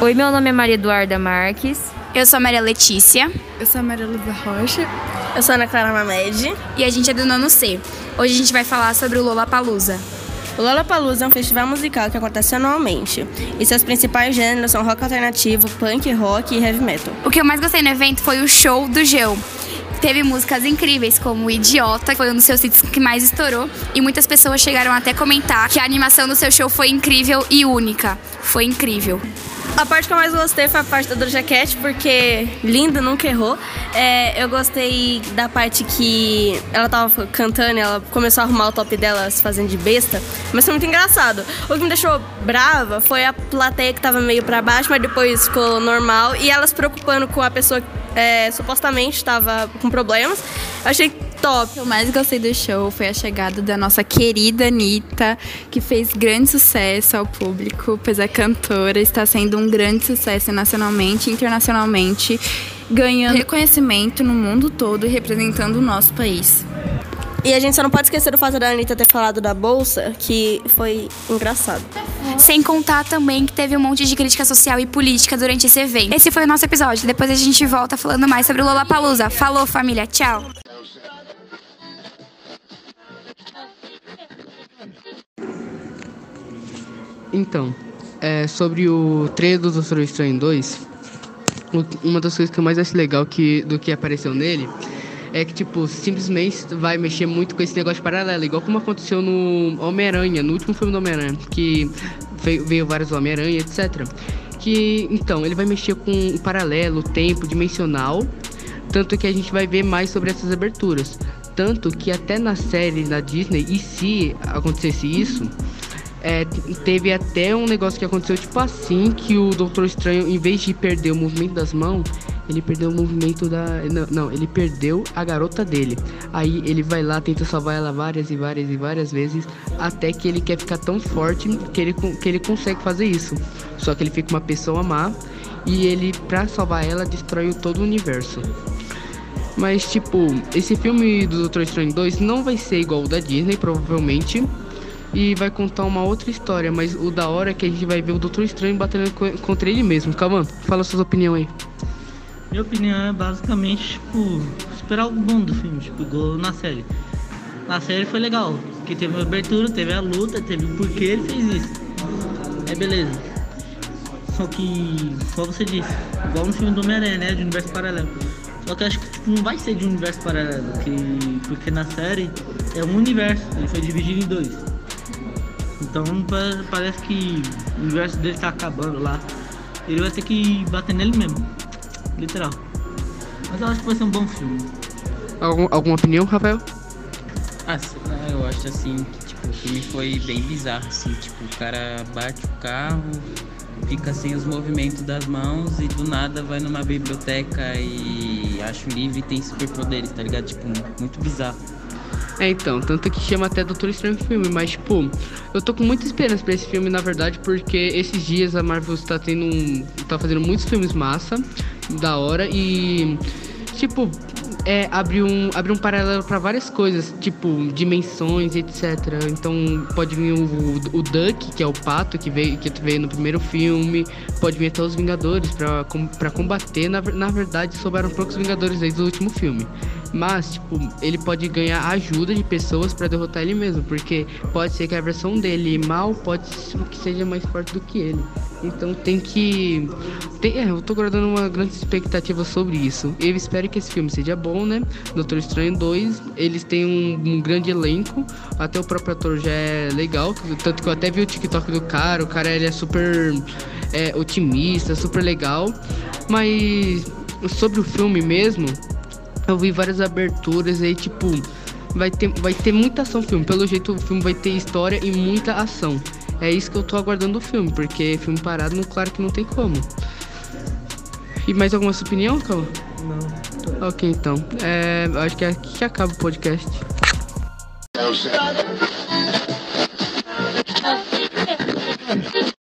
Oi, meu nome é Maria Eduarda Marques. Eu sou a Maria Letícia. Eu sou a Maria Luísa Rocha. Eu sou a Ana Clara Mamed. E a gente é do nono C. Hoje a gente vai falar sobre o Lollapalooza. O Lollapalooza é um festival musical que acontece anualmente. E seus principais gêneros são rock alternativo, punk, rock e heavy metal. O que eu mais gostei no evento foi o show do Geu. Teve músicas incríveis, como Idiota, que foi um dos seus hits que mais estourou. E muitas pessoas chegaram até comentar que a animação do seu show foi incrível e única. Foi incrível. A parte que eu mais gostei foi a parte da Doja porque linda, nunca errou. É, eu gostei da parte que ela tava cantando, ela começou a arrumar o top dela se fazendo de besta, mas foi muito engraçado. O que me deixou brava foi a plateia que tava meio para baixo, mas depois ficou normal, e ela se preocupando com a pessoa que é, supostamente estava com problemas. Achei top. O que eu mais gostei do show foi a chegada da nossa querida Anitta, que fez grande sucesso ao público, pois é cantora, está sendo um grande sucesso nacionalmente e internacionalmente, ganhando reconhecimento no mundo todo e representando o nosso país. E a gente só não pode esquecer do fato da Anitta ter falado da bolsa, que foi engraçado. Sem contar também que teve um monte de crítica social e política durante esse evento. Esse foi o nosso episódio. Depois a gente volta falando mais sobre o Lollapalooza. Falou, família. Tchau. Então, é, sobre o trailer do Doutor Estranho 2, uma das coisas que eu mais acho legal que, do que apareceu nele é que, tipo, simplesmente vai mexer muito com esse negócio paralelo, igual como aconteceu no Homem-Aranha, no último filme do Homem-Aranha, que veio, veio vários Homem-Aranha, etc. Que, então, ele vai mexer com o paralelo, tempo, dimensional, tanto que a gente vai ver mais sobre essas aberturas. Tanto que até na série da Disney, e se acontecesse isso, é, teve até um negócio que aconteceu tipo assim, que o Doutor Estranho, em vez de perder o movimento das mãos, ele perdeu o movimento da. Não, não, ele perdeu a garota dele. Aí ele vai lá, tenta salvar ela várias e várias e várias vezes, até que ele quer ficar tão forte que ele, que ele consegue fazer isso. Só que ele fica uma pessoa má e ele, pra salvar ela, destrói todo o universo. Mas, tipo, esse filme do Doutor Estranho 2 não vai ser igual o da Disney, provavelmente e vai contar uma outra história, mas o da hora é que a gente vai ver o Doutor Estranho batendo contra ele mesmo. Calma, fala suas opiniões aí. Minha opinião é basicamente, tipo, esperar algo bom do filme, tipo, igual na série. Na série foi legal, porque teve a abertura, teve a luta, teve o porquê ele fez isso. É beleza. Só que, só você disse, igual no filme do Homem-Aranha, né, de universo paralelo. Só que acho que tipo, não vai ser de universo paralelo, que, porque na série é um universo, ele foi dividido em dois. Então parece que o universo dele tá acabando lá. Ele vai ter que bater nele mesmo. Literal. Mas eu acho que vai ser um bom filme. Algum, alguma opinião, Rafael? Ah, eu acho assim que tipo, o filme foi bem bizarro, assim, tipo, o cara bate o carro, fica sem os movimentos das mãos e do nada vai numa biblioteca e acha um livro e tem superpoderes, tá ligado? Tipo, muito bizarro. É, então, tanto que chama até Doutor Estranho filme, mas tipo, eu tô com muita esperança pra esse filme, na verdade, porque esses dias a Marvel está tendo um. tá fazendo muitos filmes massa, da hora, e tipo, é, abrir um, abrir um paralelo para várias coisas, tipo dimensões, etc. Então pode vir o, o, Duck, que é o pato que veio, que veio no primeiro filme, pode vir até os Vingadores para combater. Na, na verdade, sobraram poucos Vingadores desde o último filme. Mas, tipo, ele pode ganhar ajuda de pessoas para derrotar ele mesmo, porque pode ser que a versão dele mal pode ser que seja mais forte do que ele. Então tem que. Tem, é, eu tô guardando uma grande expectativa sobre isso. Eu espero que esse filme seja bom, né? Doutor Estranho 2, eles têm um, um grande elenco, até o próprio ator já é legal, tanto que eu até vi o TikTok do cara, o cara ele é super é, otimista, super legal. Mas sobre o filme mesmo, eu vi várias aberturas aí, tipo, vai ter, vai ter muita ação filme. Pelo jeito, o filme vai ter história e muita ação. É isso que eu tô aguardando do filme, porque filme parado, não, claro que não tem como. E mais alguma sua opinião, Calma? Não. Ok, então. É, acho que aqui que acaba o podcast.